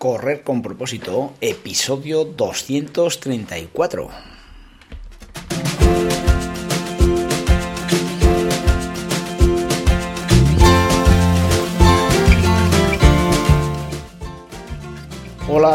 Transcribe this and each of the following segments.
Correr con propósito, episodio 234.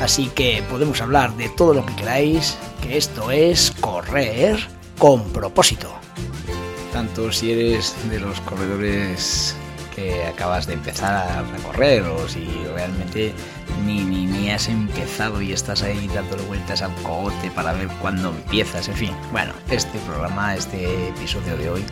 Así que podemos hablar de todo lo que queráis, que esto es correr con propósito. Tanto si eres de los corredores que acabas de empezar a recorrer o si realmente ni, ni, ni, has empezado y estás ahí dándole vueltas al cogote para ver cuándo empiezas, en fin. Bueno, este programa, este episodio de hoy,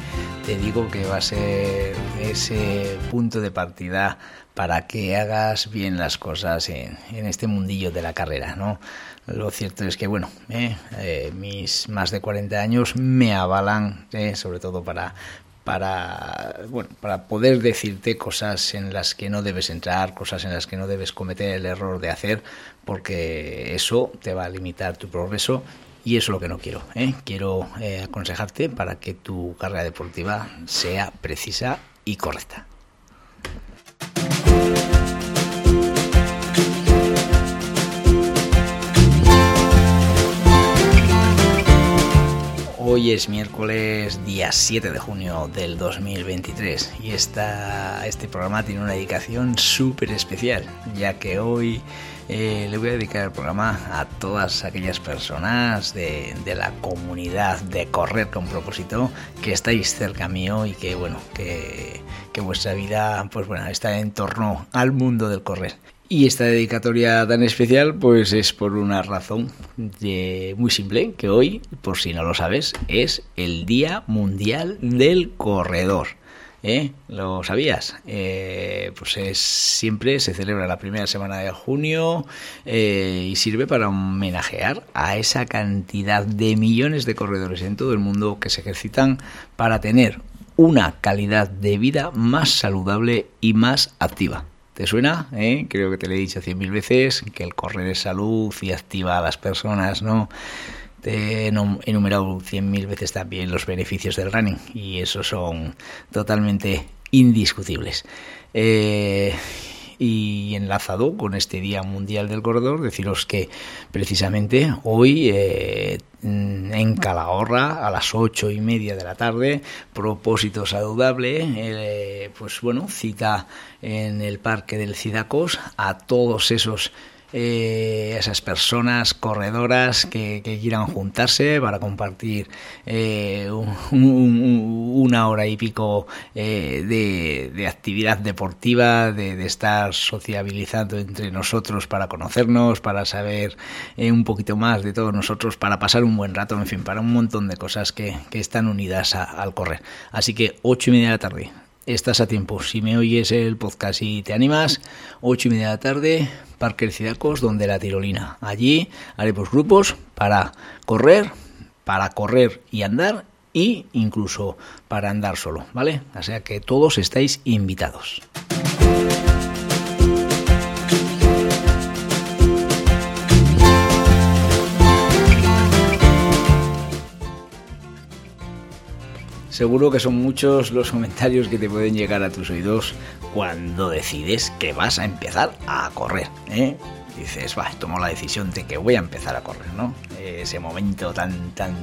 te digo que va a ser ese punto de partida para que hagas bien las cosas en, en este mundillo de la carrera, ¿no? Lo cierto es que, bueno, eh, eh, mis más de 40 años me avalan, eh, sobre todo para, para, bueno, para poder decirte cosas en las que no debes entrar, cosas en las que no debes cometer el error de hacer, porque eso te va a limitar tu progreso y eso es lo que no quiero. ¿eh? Quiero eh, aconsejarte para que tu carrera deportiva sea precisa y correcta. Hoy es miércoles día 7 de junio del 2023 y esta, este programa tiene una dedicación súper especial ya que hoy eh, le voy a dedicar el programa a todas aquellas personas de, de, la comunidad de Correr con propósito que estáis cerca mío y que bueno que, que vuestra vida pues bueno está en torno al mundo del correr. Y esta dedicatoria tan especial, pues es por una razón de, muy simple, que hoy, por si no lo sabes, es el Día Mundial del Corredor. ¿Eh? ¿Lo sabías? Eh, pues es, siempre se celebra la primera semana de junio eh, y sirve para homenajear a esa cantidad de millones de corredores en todo el mundo que se ejercitan para tener una calidad de vida más saludable y más activa. ¿Te suena? ¿Eh? Creo que te lo he dicho cien mil veces, que el correr es salud y activa a las personas, ¿no? Te he enumerado cien mil veces también los beneficios del running y esos son totalmente indiscutibles. Eh, y enlazado con este Día Mundial del Corredor, deciros que precisamente hoy eh, en Calahorra a las ocho y media de la tarde, propósito saludable, eh, pues bueno, cita en el Parque del Cidacos a todos esos eh, esas personas corredoras que, quieran juntarse para compartir eh, un, un, una hora y pico eh, de, actividad deportiva, de, de, estar sociabilizando entre nosotros para conocernos, para saber eh, un poquito más de todos nosotros, para pasar un buen rato, en fin, para un montón de cosas que, que están unidas a, al correr. Así que ocho y media de la tarde, estás a tiempo. Si me oyes el podcast y te animas, ocho y media de la tarde, Parque El Cidacos, donde la tirolina. Allí haremos grupos para correr, para correr y andar, y incluso para andar solo, ¿vale? O sea que todos estáis invitados. Seguro que son muchos los comentarios que te pueden llegar a tus oídos cuando decides que vas a empezar a correr. ¿eh? Dices, va, tomo la decisión de que voy a empezar a correr, ¿no? Ese momento tan, tan,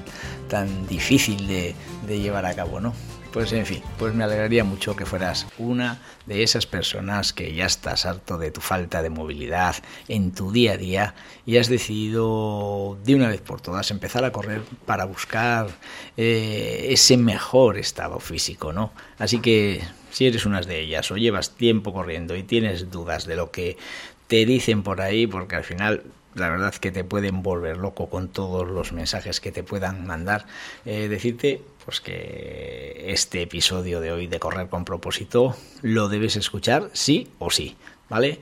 tan difícil de, de llevar a cabo, ¿no? Pues en fin, pues me alegraría mucho que fueras una de esas personas que ya estás harto de tu falta de movilidad en tu día a día y has decidido de una vez por todas empezar a correr para buscar eh, ese mejor estado físico, ¿no? Así que si eres una de ellas o llevas tiempo corriendo y tienes dudas de lo que te dicen por ahí, porque al final la verdad que te pueden volver loco con todos los mensajes que te puedan mandar. Eh, decirte pues que este episodio de hoy de Correr con propósito lo debes escuchar sí o sí, ¿vale?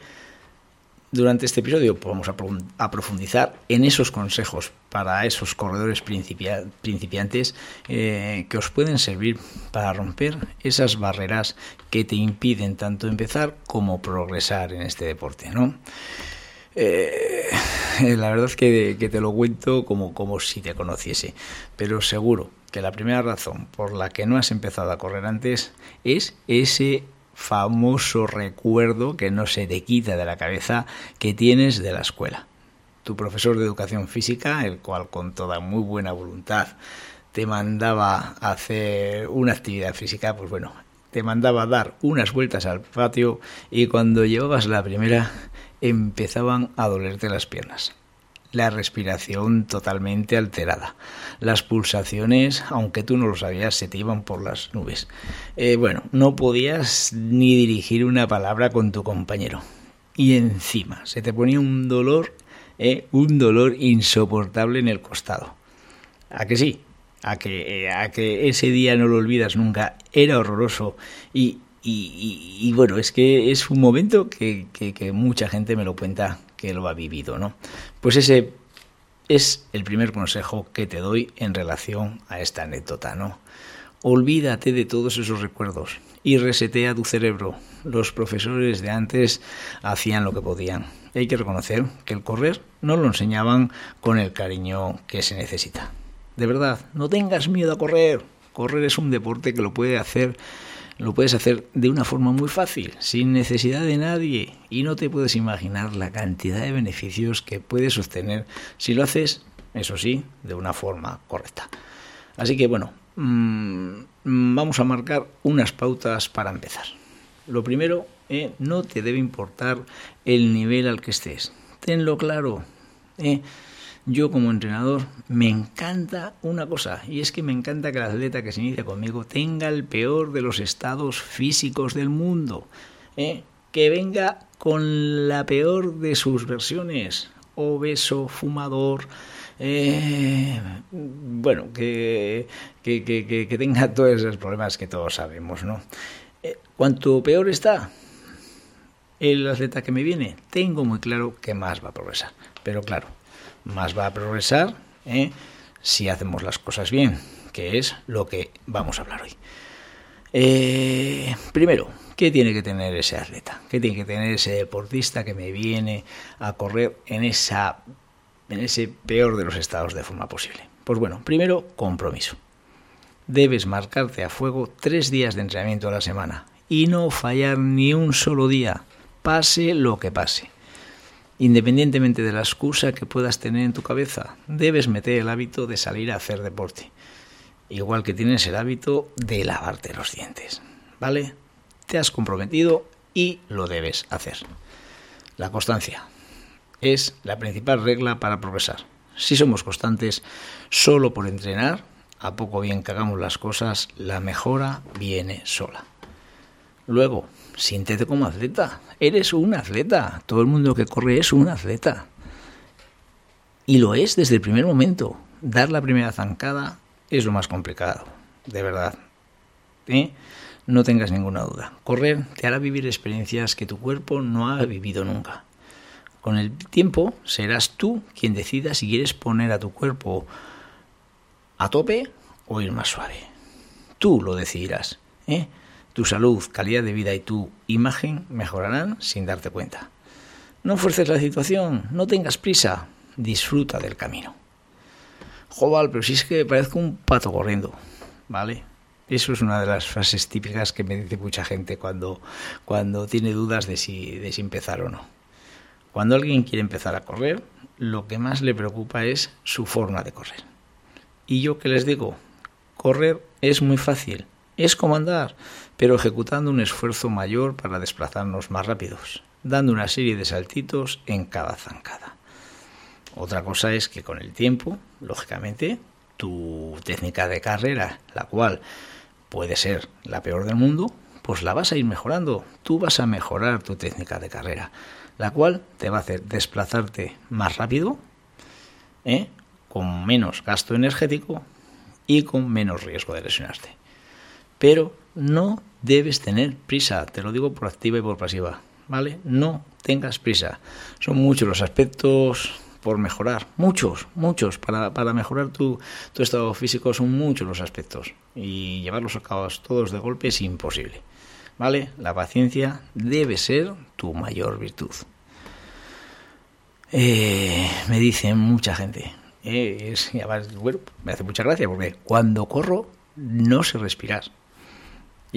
Durante este episodio vamos a, profundizar en esos consejos para esos corredores principiantes eh, que os pueden servir para romper esas barreras que te impiden tanto empezar como progresar en este deporte, ¿no? Eh, la verdad es que, que, te lo cuento como, como si te conociese, pero seguro que la primera razón por la que no has empezado a correr antes es ese famoso recuerdo que no se te quita de la cabeza que tienes de la escuela. Tu profesor de educación física, el cual con toda muy buena voluntad te mandaba hacer una actividad física, pues bueno, te mandaba dar unas vueltas al patio y cuando llevabas la primera empezaban a dolerte las piernas la respiración totalmente alterada. Las pulsaciones, aunque tú no lo sabías, se te iban por las nubes. Eh, bueno, no podías ni dirigir una palabra con tu compañero. Y encima se te ponía un dolor, eh, un dolor insoportable en el costado. ¿A que sí? A que, eh, a que ese día no lo olvidas nunca. Era horroroso y, y, bueno, es que es un momento que, que, mucha gente me lo cuenta lo ha vivido, ¿no? Pues ese es el primer consejo que te doy en relación a esta anécdota, ¿no? Olvídate de todos esos recuerdos y resetea tu cerebro. Los profesores de antes hacían lo que podían. hay que reconocer que el correr no lo enseñaban con el cariño que se necesita. De verdad, no tengas miedo a correr. Correr es un deporte que lo puede hacer lo puedes hacer de una forma muy fácil, sin necesidad de nadie, y no te puedes imaginar la cantidad de beneficios que puedes obtener si lo haces, eso sí, de una forma correcta. Así que bueno, mm, vamos a marcar unas pautas para empezar. Lo primero, eh, no te debe importar el nivel al que estés. Tenlo claro. Eh, yo como entrenador me encanta una cosa, y es que me encanta que el atleta que se inicia conmigo tenga el peor de los estados físicos del mundo, ¿eh? que venga con la peor de sus versiones, obeso, fumador, eh, bueno, que, que, que, tenga todos esos problemas que todos sabemos, ¿no? Eh, cuanto peor está el atleta que me viene, tengo muy claro que más va a progresar. Pero claro, más va a progresar ¿eh? si hacemos las cosas bien, que es lo que vamos a hablar hoy. Eh, primero, ¿qué tiene que tener ese atleta? ¿Qué tiene que tener ese deportista que me viene a correr en, esa, en ese peor de los estados de forma posible? Pues bueno, primero, compromiso. Debes marcarte a fuego tres días de entrenamiento a la semana y no fallar ni un solo día, pase lo que pase. Independientemente de la excusa que puedas tener en tu cabeza, debes meter el hábito de salir a hacer deporte. Igual que tienes el hábito de lavarte los dientes. ¿Vale? Te has comprometido y lo debes hacer. La constancia es la principal regla para progresar. Si somos constantes solo por entrenar, a poco bien que hagamos las cosas, la mejora viene sola. Luego, siéntete como atleta. Eres un atleta. Todo el mundo que corre es un atleta. Y lo es desde el primer momento. Dar la primera zancada es lo más complicado, de verdad. ¿Eh? No tengas ninguna duda. Correr te hará vivir experiencias que tu cuerpo no ha vivido nunca. Con el tiempo serás tú quien decida si quieres poner a tu cuerpo a tope o ir más suave. Tú lo decidirás. ¿eh? Tu salud, calidad de vida y tu imagen mejorarán sin darte cuenta. No fuerces la situación, no tengas prisa, disfruta del camino. Joval, pero si es que parezco un pato corriendo, ¿vale? Eso es una de las frases típicas que me dice mucha gente cuando, cuando tiene dudas de si, de si empezar o no. Cuando alguien quiere empezar a correr, lo que más le preocupa es su forma de correr. Y yo que les digo, correr es muy fácil, es como andar pero ejecutando un esfuerzo mayor para desplazarnos más rápidos, dando una serie de saltitos en cada zancada. Otra cosa es que con el tiempo, lógicamente, tu técnica de carrera, la cual puede ser la peor del mundo, pues la vas a ir mejorando. Tú vas a mejorar tu técnica de carrera, la cual te va a hacer desplazarte más rápido, ¿eh? con menos gasto energético y con menos riesgo de lesionarte. Pero no debes tener prisa, te lo digo por activa y por pasiva. ¿vale? No tengas prisa. Son muchos los aspectos por mejorar, muchos, muchos. Para, para mejorar tu, tu estado físico son muchos los aspectos y llevarlos a cabo todos de golpe es imposible. ¿Vale? La paciencia debe ser tu mayor virtud. Eh, me dicen mucha gente, eh, es, bueno, me hace mucha gracia porque cuando corro no sé respirar.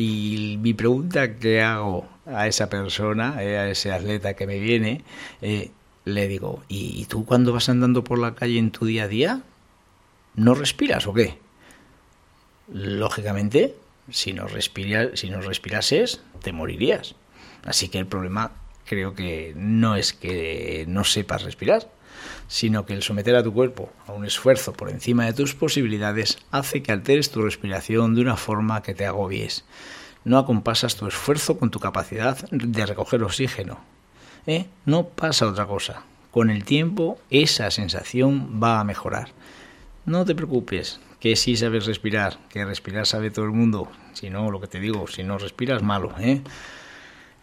Y mi pregunta que hago a esa persona, eh, a ese atleta que me viene, eh, le digo, ¿y tú cuando vas andando por la calle en tu día a día, no respiras o qué? Lógicamente, si no, respiras, si no respirases, te morirías. Así que el problema creo que no es que no sepas respirar, sino que el someter a tu cuerpo a un esfuerzo por encima de tus posibilidades hace que alteres tu respiración de una forma que te agobies. No acompasas tu esfuerzo con tu capacidad de recoger oxígeno. ¿Eh? No pasa otra cosa. Con el tiempo esa sensación va a mejorar. No te preocupes, que sí sabes respirar, que respirar sabe todo el mundo. Si no, lo que te digo, si no respiras, malo. ¿eh?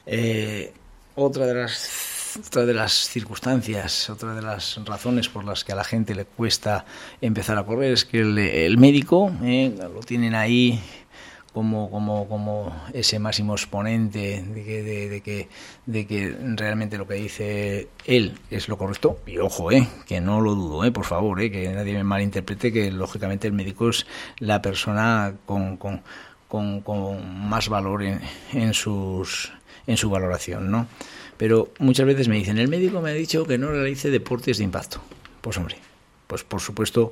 Eh, otra de las otra de las circunstancias, otra de las razones por las que a la gente le cuesta empezar a correr es que el, médico eh, lo tienen ahí como, como, como ese máximo exponente de que, de, que, de que realmente lo que dice él es lo correcto. Y ojo, eh, que no lo dudo, eh, por favor, eh, que nadie me malinterprete, que lógicamente el médico es la persona con, con, con, más valor en, sus, en su valoración, ¿no? Pero muchas veces me dicen, el médico me ha dicho que no realice deportes de impacto. Pues hombre, pues por supuesto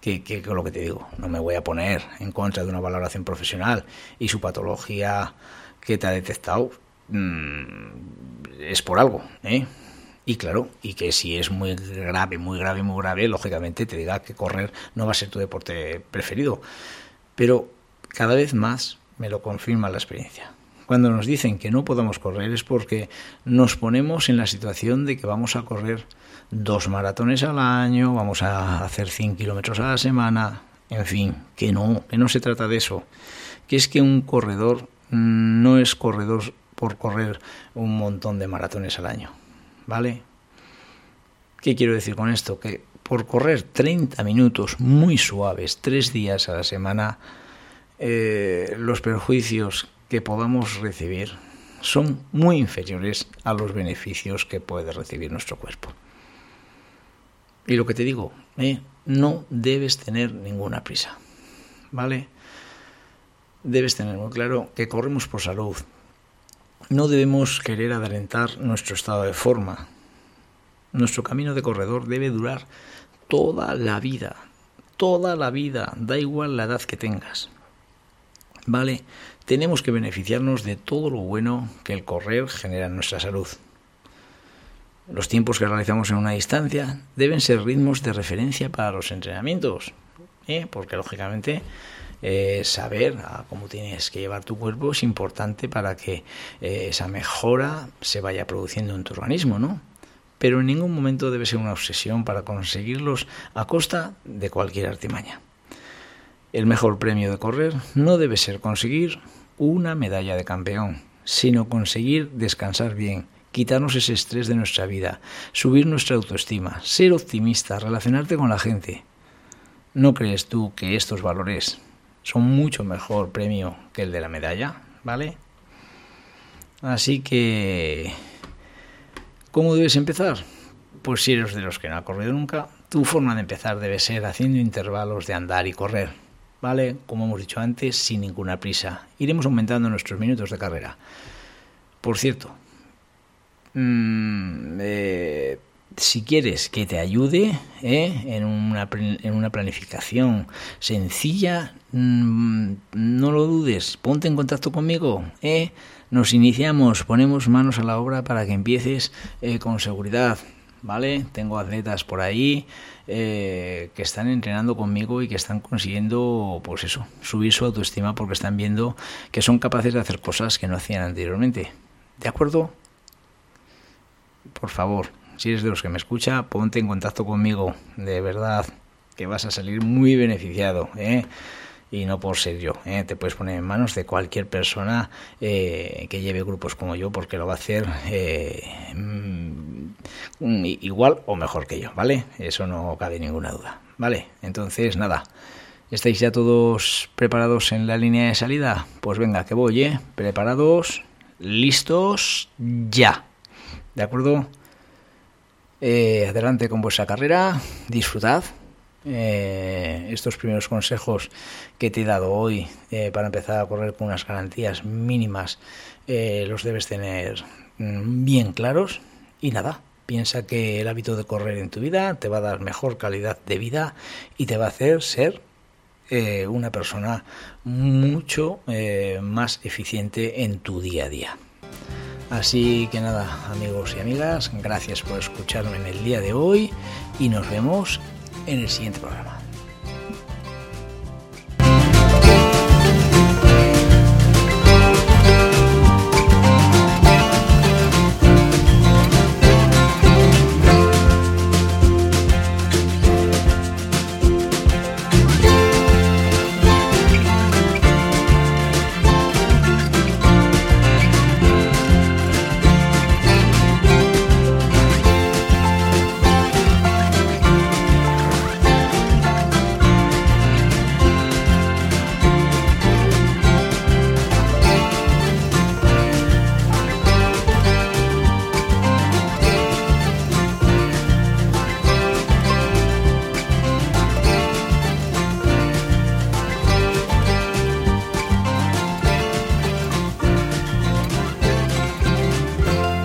que, que, lo que te digo, no me voy a poner en contra de una valoración profesional y su patología que te ha detectado mmm, es por algo, ¿eh? Y claro, y que si es muy grave, muy grave, muy grave, lógicamente te diga que correr no va a ser tu deporte preferido. Pero cada vez más me lo confirma la experiencia. Cuando nos dicen que no podemos correr es porque nos ponemos en la situación de que vamos a correr dos maratones al año, vamos a hacer 100 kilómetros a la semana, en fin, que no, que no se trata de eso. Que es que un corredor no es corredor por correr un montón de maratones al año, ¿vale? ¿Qué quiero decir con esto? Que por correr 30 minutos muy suaves, tres días a la semana, eh, los perjuicios que podamos recibir son muy inferiores a los beneficios que puede recibir nuestro cuerpo. Y lo que te digo, eh, no debes tener ninguna prisa, ¿vale? Debes tener muy claro que corremos por salud. No debemos querer adelantar nuestro estado de forma. Nuestro camino de corredor debe durar toda la vida, toda la vida, da igual la edad que tengas. ¿Vale? tenemos que beneficiarnos de todo lo bueno que el correr genera en nuestra salud. Los tiempos que realizamos en una distancia deben ser ritmos de referencia para los entrenamientos, ¿eh? porque lógicamente eh, saber cómo tienes que llevar tu cuerpo es importante para que eh, esa mejora se vaya produciendo en tu organismo, ¿no? Pero en ningún momento debe ser una obsesión para conseguirlos a costa de cualquier artimaña. El mejor premio de correr no debe ser conseguir una medalla de campeón, sino conseguir descansar bien, quitarnos ese estrés de nuestra vida, subir nuestra autoestima, ser optimista, relacionarte con la gente. ¿No crees tú que estos valores son mucho mejor premio que el de la medalla? ¿Vale? Así que, ¿cómo debes empezar? Pues si eres de los que no ha corrido nunca, tu forma de empezar debe ser haciendo intervalos de andar y correr ¿vale? Como hemos dicho antes, sin ninguna prisa. Iremos aumentando nuestros minutos de carrera. Por cierto, mmm, si quieres que te ayude ¿eh? en, una, en, una, planificación sencilla, mmm, no lo dudes, ponte en contacto conmigo. ¿eh? Nos iniciamos, ponemos manos a la obra para que empieces eh, con seguridad. ¿Vale? Tengo atletas por ahí eh, que están entrenando conmigo y que están consiguiendo, pues eso, subir su autoestima porque están viendo que son capaces de hacer cosas que no hacían anteriormente. ¿De acuerdo? Por favor, si eres de los que me escucha, ponte en contacto conmigo, de verdad, que vas a salir muy beneficiado, ¿eh? Y no por ser yo. ¿eh? Te puedes poner en manos de cualquier persona eh, que lleve grupos como yo porque lo va a hacer mm, igual o mejor que yo, ¿vale? Eso no cabe ninguna duda, ¿vale? Entonces, nada. ¿Estáis ya todos preparados en la línea de salida? Pues venga, que voy, ¿eh? Preparados, listos, ya. ¿De acuerdo? Eh, adelante con vuestra carrera, disfrutad. Eh, estos primeros consejos que te he dado hoy eh, para empezar a correr con unas garantías mínimas los debes tener mm, bien claros y nada, piensa que el hábito de correr en tu vida te va a dar mejor calidad de vida y te va a hacer ser una persona mucho más eficiente en tu día a día. Así que nada, amigos y amigas, gracias por escucharme en el día de hoy y nos vemos en el siguiente programa.